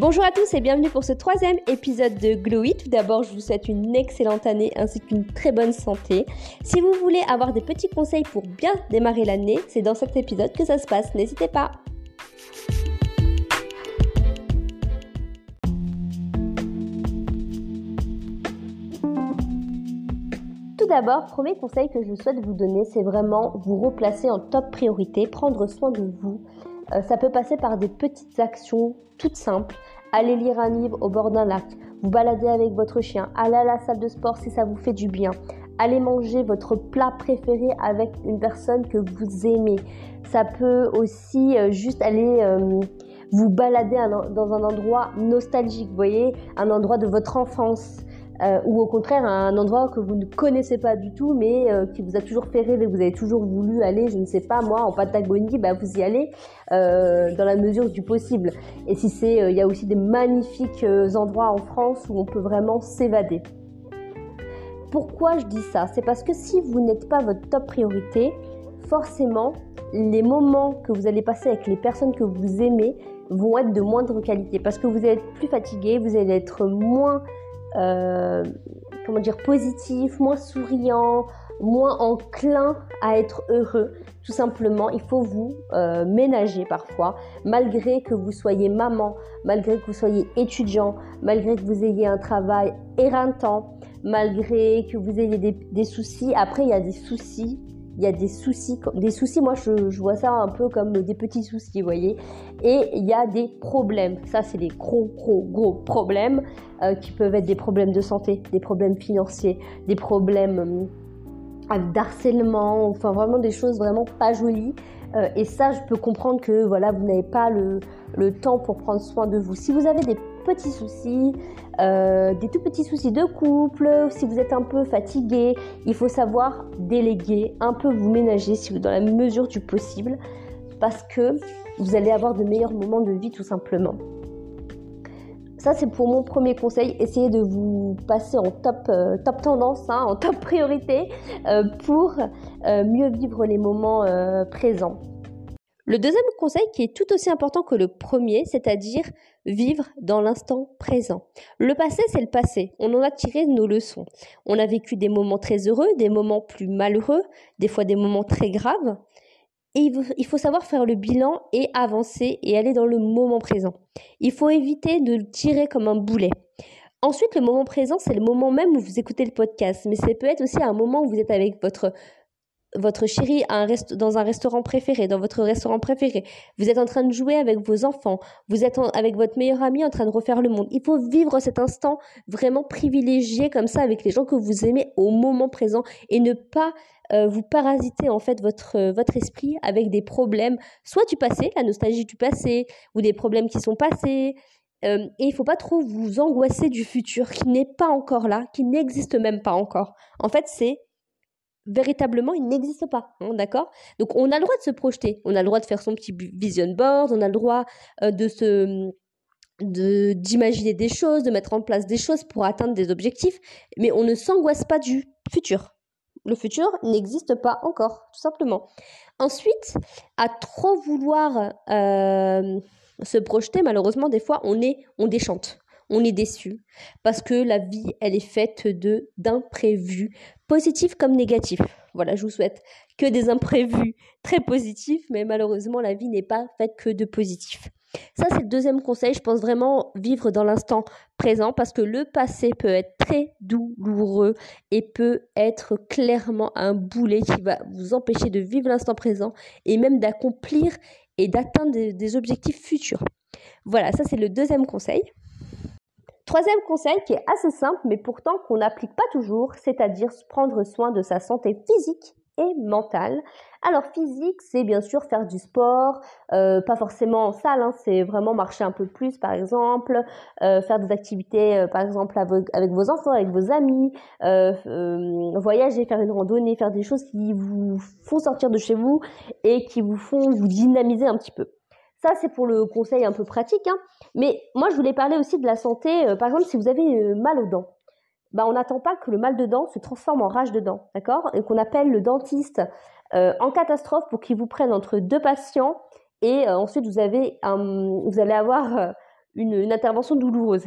Bonjour à tous et bienvenue pour ce troisième épisode de Glow It. Tout d'abord, je vous souhaite une excellente année ainsi qu'une très bonne santé. Si vous voulez avoir des petits conseils pour bien démarrer l'année, c'est dans cet épisode que ça se passe. N'hésitez pas. Tout d'abord, premier conseil que je souhaite vous donner, c'est vraiment vous replacer en top priorité, prendre soin de vous. Euh, ça peut passer par des petites actions toutes simples. Allez lire un livre au bord d'un lac, vous balader avec votre chien, aller à la salle de sport si ça vous fait du bien, allez manger votre plat préféré avec une personne que vous aimez. Ça peut aussi euh, juste aller euh, vous balader dans un endroit nostalgique, vous voyez, un endroit de votre enfance. Euh, ou au contraire un endroit que vous ne connaissez pas du tout mais euh, qui vous a toujours fait rêver, vous avez toujours voulu aller, je ne sais pas moi, en Patagonie, bah, vous y allez euh, dans la mesure du possible. Et si c'est, il y a aussi des magnifiques endroits en France où on peut vraiment s'évader. Pourquoi je dis ça? C'est parce que si vous n'êtes pas votre top priorité, forcément, les moments que vous allez passer avec les personnes que vous aimez vont être de moindre qualité parce que vous allez être plus fatigué, vous allez être moins euh, comment dire, positif, moins souriant, moins enclin à être heureux. Tout simplement, il faut vous euh, ménager parfois, malgré que vous soyez maman, malgré que vous soyez étudiant, malgré que vous ayez un travail éreintant, malgré que vous ayez des, des soucis. Après, il y a des soucis il y a des soucis, des soucis, moi je, vois ça un peu comme des petits soucis, vous voyez. Et il y a des problèmes, ça c'est des gros, gros, gros problèmes euh, qui peuvent être des problèmes de santé, des problèmes financiers, des problèmes euh, d'harcèlement, enfin vraiment des choses vraiment pas jolies. Euh, et ça, je peux comprendre que voilà, vous n'avez pas le, le temps pour prendre soin de vous. Si vous avez des petits soucis, euh, des tout petits soucis de couple, si vous êtes un peu fatigué, il faut savoir déléguer, un peu vous ménager si vous, dans la mesure du possible, parce que vous allez avoir de meilleurs moments de vie tout simplement. Ça, c'est pour mon premier conseil. Essayez de vous passer en top, euh, top tendance, hein, en top priorité euh, pour mieux vivre les moments présents. Le deuxième conseil qui est tout aussi important que le premier, c'est-à-dire vivre dans l'instant présent. Le passé, c'est le passé. On en a tiré nos leçons. On a vécu des moments très heureux, des moments plus malheureux, des fois des moments très graves. Et il faut savoir faire le bilan et avancer et aller dans le moment présent. Il faut éviter de le tirer comme un boulet. Ensuite, le moment présent, c'est le moment même où vous écoutez le podcast, mais ça peut être aussi un moment où vous êtes avec votre votre chérie un dans un restaurant préféré, dans votre restaurant préféré, vous êtes en train de jouer avec vos enfants, vous êtes avec votre meilleur ami en train de refaire le monde. Il faut vivre cet instant vraiment privilégié comme ça avec les gens que vous aimez au moment présent et ne pas euh, vous parasiter en fait votre, euh, votre esprit avec des problèmes, soit du passé, la nostalgie du passé, ou des problèmes qui sont passés. Euh, et il faut pas trop vous angoisser du futur qui n'est pas encore là, qui n'existe même pas encore. En fait, c'est véritablement, il n'existe pas, hein, Donc on a le droit de se projeter, on a le droit de faire son petit vision board, on a le droit euh, de se de d'imaginer des choses, de mettre en place des choses pour atteindre des objectifs, mais on ne s'angoisse pas du futur. Le futur n'existe pas encore, tout simplement. Ensuite, à trop vouloir euh, se projeter, malheureusement, des fois, on est, on déchante on est déçu parce que la vie, elle est faite de d'imprévus, positifs comme négatifs. Voilà, je vous souhaite que des imprévus très positifs, mais malheureusement, la vie n'est pas faite que de positifs. Ça, c'est le deuxième conseil. Je pense vraiment vivre dans l'instant présent parce que le passé peut être très douloureux et peut être clairement un boulet qui va vous empêcher de vivre l'instant présent et même d'accomplir et d'atteindre des objectifs futurs. Voilà, ça c'est le deuxième conseil. Troisième conseil qui est assez simple mais pourtant qu'on n'applique pas toujours, c'est-à-dire prendre soin de sa santé physique et mentale. Alors physique, c'est bien sûr faire du sport, euh, pas forcément en salle, hein, c'est vraiment marcher un peu plus par exemple, euh, faire des activités euh, par exemple avec, vos enfants, avec vos amis, voyager, faire une randonnée, faire des choses qui vous font sortir de chez vous et qui vous font vous dynamiser un petit peu. Ça, c'est pour le conseil un peu pratique. Hein. Mais moi, je voulais parler aussi de la santé. Euh, par exemple, si vous avez euh, mal aux dents, bah, on n'attend pas que le mal de dents se transforme en rage de dents, d'accord? Et qu'on appelle le dentiste euh, en catastrophe pour qu'il vous prenne entre deux patients. Et ensuite, vous, avez vous allez avoir une, intervention douloureuse.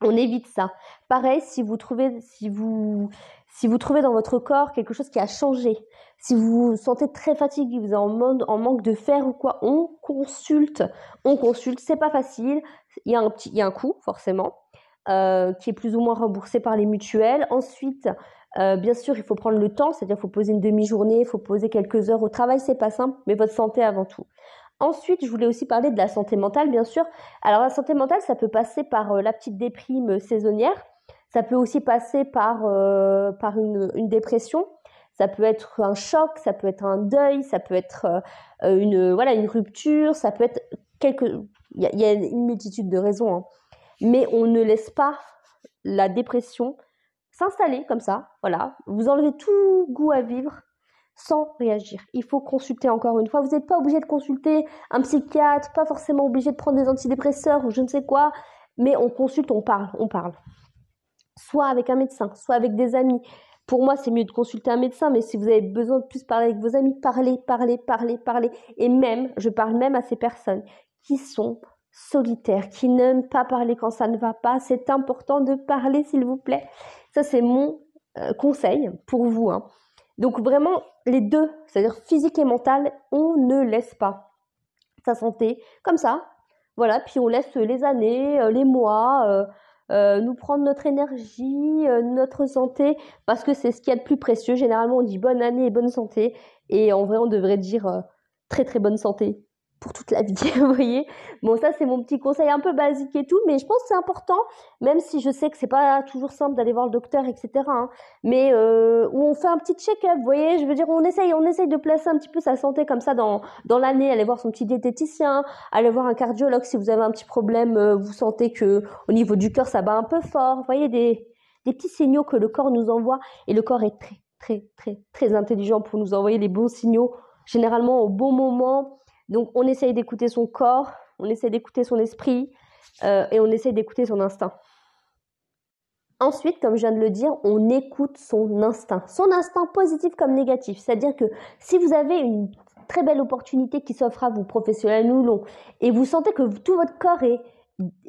On évite ça. Pareil, si vous trouvez, si vous, si vous trouvez dans votre corps quelque chose qui a changé, si vous vous sentez très fatigué, vous êtes en, mode, en manque de fer ou quoi, on consulte. On consulte, c'est pas facile. Il y a un petit, il y a un coût forcément, euh, qui est plus ou moins remboursé par les mutuelles. Ensuite, euh, bien sûr, il faut prendre le temps, c'est-à-dire faut poser une demi-journée, il faut poser quelques heures au travail, c'est pas simple, mais votre santé avant tout. Ensuite, je voulais aussi parler de la santé mentale, bien sûr. Alors la santé mentale, ça peut passer par euh, la petite déprime saisonnière, ça peut aussi passer par, euh, par une, dépression, ça peut être un choc, ça peut être un deuil, ça peut être une, voilà, une rupture, ça peut être quelque... Il y, a une multitude de raisons, hein. mais on ne laisse pas la dépression s'installer comme ça, voilà. Vous enlevez tout goût à vivre sans réagir. Il faut consulter encore une fois. Vous n'êtes pas obligé de consulter un psychiatre, pas forcément obligé de prendre des antidépresseurs ou je ne sais quoi, mais on consulte, on parle, on parle. Soit avec un médecin, soit avec des amis. Pour moi, c'est mieux de consulter un médecin, mais si vous avez besoin de plus parler avec vos amis, parlez, parlez, parlez, parlez. Et même, je parle même à ces personnes qui sont solitaires, qui n'aiment pas parler quand ça ne va pas. C'est important de parler, s'il vous plaît. Ça, c'est mon euh, conseil pour vous. Hein. Donc vraiment, les deux, c'est-à-dire physique et mental, on ne laisse pas sa santé comme ça. Voilà, puis on laisse les années, euh, les mois, euh, nous prendre notre énergie, notre santé, parce que c'est ce qu'il y a de plus précieux. Généralement, on dit bonne année et bonne santé, et en vrai, on devrait dire très très bonne santé pour toute la vie, vous voyez. Bon, ça c'est mon petit conseil un peu basique et tout, mais je pense que c'est important, même si je sais que c'est pas toujours simple d'aller voir le docteur, etc. Hein, mais euh, où on fait un petit check-up, vous voyez. Je veux dire, on essaye, on essaye de placer un petit peu sa santé comme ça dans dans l'année, aller voir son petit diététicien, aller voir un cardiologue si vous avez un petit problème, euh, vous sentez que au niveau du cœur ça bat un peu fort, vous voyez des des petits signaux que le corps nous envoie et le corps est très très très très intelligent pour nous envoyer les bons signaux généralement au bon moment donc on essaye d'écouter son corps, on essaye d'écouter son esprit euh, et on essaye d'écouter son instinct. Ensuite, comme je viens de le dire, on écoute son instinct. Son instinct positif comme négatif. C'est-à-dire que si vous avez une très belle opportunité qui s'offre à vous, professionnelle ou non, et vous sentez que tout votre corps est,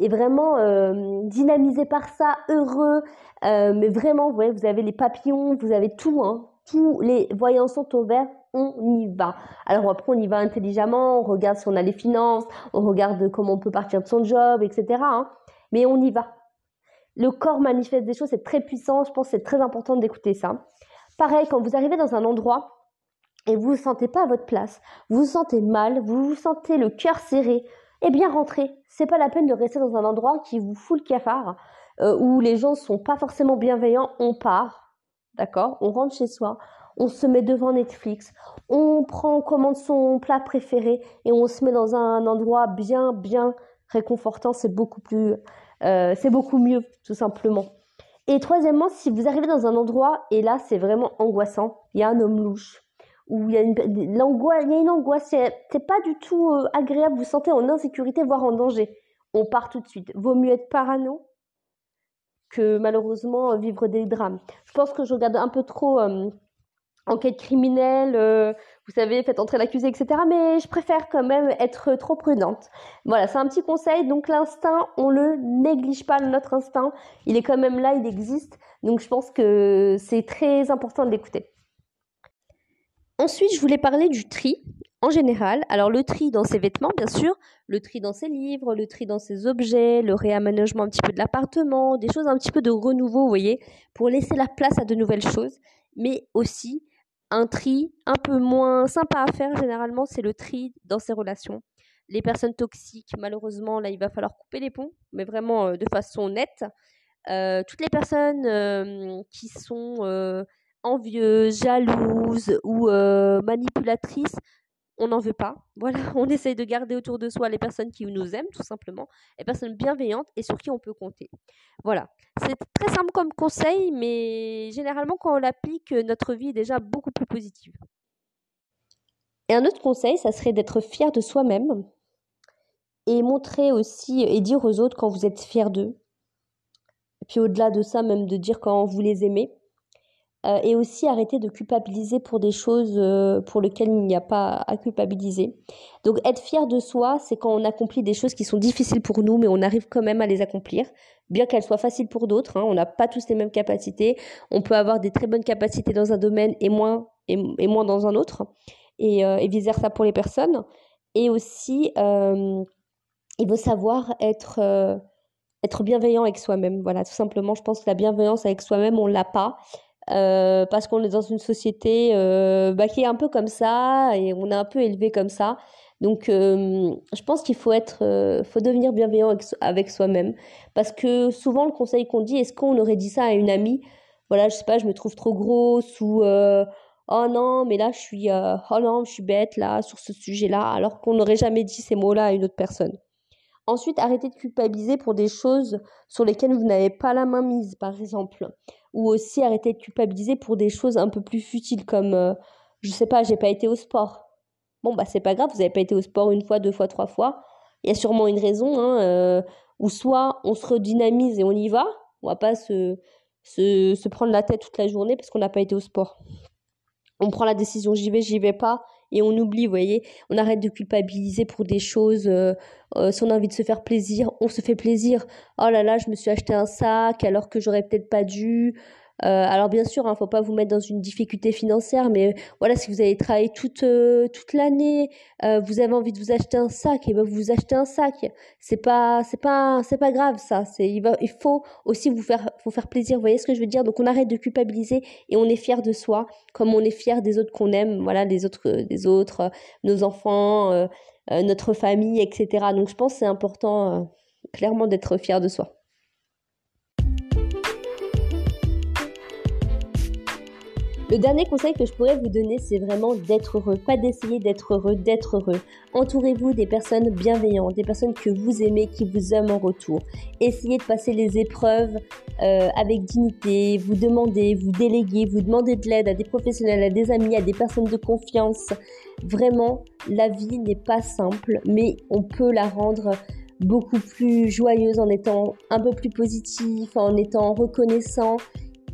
vraiment euh, dynamisé par ça, heureux, euh, mais vraiment, vous avez les papillons, vous avez tout, hein, tous les voyants sont au vert, on y va. Alors après, on y va intelligemment, on regarde si on a les finances, on regarde comment on peut partir de son job, etc. Hein. Mais on y va. Le corps manifeste des choses, c'est très puissant, je pense que c'est très important d'écouter ça. Pareil, quand vous arrivez dans un endroit et vous vous sentez pas à votre place, vous vous sentez mal, vous vous sentez le cœur serré, eh bien rentrez. C'est pas la peine de rester dans un endroit qui vous fout le cafard, euh, où les gens sont pas forcément bienveillants, on part, d'accord? On rentre chez soi, on se met devant Netflix, on prend, commande son plat préféré et on se met dans un endroit bien, bien réconfortant. C'est beaucoup plus, euh, c'est beaucoup mieux, tout simplement. Et troisièmement, si vous arrivez dans un endroit et là c'est vraiment angoissant, il y a un homme louche ou il y a une, il y a une angoisse, c'est, pas du tout euh, agréable, vous sentez en insécurité, voire en danger. On part tout de suite. Vaut mieux être parano que malheureusement vivre des drames. Je pense que je regarde un peu trop euh, enquête criminelle, euh, vous savez, faites entrer l'accusé, etc. Mais je préfère quand même être trop prudente. Voilà, c'est un petit conseil. Donc l'instinct, on le néglige pas, notre instinct. Il est quand même là, il existe. Donc je pense que c'est très important de l'écouter. Ensuite, je voulais parler du tri en général. Alors le tri dans ses vêtements, bien sûr, le tri dans ses livres, le tri dans ses objets, le réaménagement un petit peu de l'appartement, des choses un petit peu de renouveau, vous voyez, pour laisser la place à de nouvelles choses, mais aussi un tri un peu moins sympa à faire généralement, c'est le tri dans ses relations. Les personnes toxiques, malheureusement, là, il va falloir couper les ponts, mais vraiment euh, de façon nette. Euh, toutes les personnes euh, qui sont envieuses, jalouses ou manipulatrices, on n'en veut pas. Voilà, on essaye de garder autour de soi les personnes qui nous aiment, tout simplement, les personnes bienveillantes et sur qui on peut compter. Voilà, c'est très simple comme conseil, mais généralement, quand on l'applique, notre vie est déjà beaucoup plus positive. Et un autre conseil, ça serait d'être fier de soi-même et montrer aussi et dire aux autres quand vous êtes fier d'eux. Et puis au-delà de ça, même de dire quand vous les aimez. Euh, et aussi arrêter de culpabiliser pour des choses euh, pour lesquelles il n'y a pas à culpabiliser. Donc être fier de soi, c'est quand on accomplit des choses qui sont difficiles pour nous, mais on arrive quand même à les accomplir, bien qu'elles soient faciles pour d'autres. Hein. on n'a pas tous les mêmes capacités. On peut avoir des très bonnes capacités dans un domaine et moins, et, moins dans un autre, et, euh, et vice-versa pour les personnes. Et aussi, il faut savoir être être bienveillant avec soi-même. Voilà, tout simplement, je pense que la bienveillance avec soi-même, on l'a pas. Euh, parce qu'on est dans une société euh, bah, qui est un peu comme ça et on est un peu élevé comme ça. Donc, euh, je pense qu'il faut être, faut devenir bienveillant avec, soi-même, parce que souvent le conseil qu'on dit, est-ce qu'on aurait dit ça à une amie? Voilà, je sais pas, je me trouve trop grosse ou oh non, mais là je suis, oh non, je suis bête là sur ce sujet-là, alors qu'on n'aurait jamais dit ces mots-là à une autre personne. Ensuite, arrêtez de culpabiliser pour des choses sur lesquelles vous n'avez pas la main mise, par exemple. Ou aussi arrêtez de culpabiliser pour des choses un peu plus futiles comme, euh, je sais pas, j'ai pas été au sport. Bon, bah c'est pas grave, vous n'avez pas été au sport une fois, deux fois, trois fois. Il y a sûrement une raison, hein, euh, ou soit on se redynamise et on y va, on va pas se, se prendre la tête toute la journée parce qu'on n'a pas été au sport. On prend la décision, j'y vais, j'y vais pas, et on oublie, vous voyez, on arrête de culpabiliser pour des choses, euh, euh, si on a envie de se faire plaisir, on se fait plaisir. Oh là là, je me suis acheté un sac alors que j'aurais peut-être pas dû. Euh, alors bien sûr, il hein, ne faut pas vous mettre dans une difficulté financière, mais voilà, si vous avez travaillé toute euh, toute l'année, euh, vous avez envie de vous acheter un sac, et ben vous achetez un sac. C'est pas pas pas grave ça. Il, va, il faut aussi vous faire vous faire plaisir. Vous voyez ce que je veux dire? Donc on arrête de culpabiliser et on est fier de soi, comme on est fier des autres qu'on aime. Voilà, les autres des autres, nos enfants, notre famille, etc. Donc je pense que c'est important clairement d'être fier de soi. Le dernier conseil que je pourrais vous donner, c'est vraiment d'être heureux. Pas d'essayer d'être heureux, d'être heureux. Entourez-vous des personnes bienveillantes, des personnes que vous aimez, qui vous aiment en retour. Essayez de passer les épreuves euh, avec dignité, vous demandez, vous déléguez, vous demandez de l'aide à des professionnels, à des amis, à des personnes de confiance. Vraiment, la vie n'est pas simple, mais on peut la rendre beaucoup plus joyeuse en étant un peu plus positif, en étant reconnaissant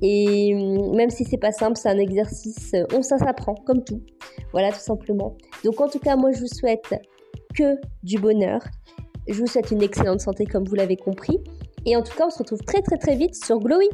et hum, même si c'est pas simple, c'est un exercice, euh, on ça s'apprend, comme tout. Voilà, tout simplement. Donc en tout cas, moi je vous souhaite que du bonheur. Je vous souhaite une excellente santé comme vous l'avez compris. Et en tout cas, on se retrouve très très très vite sur Glowy.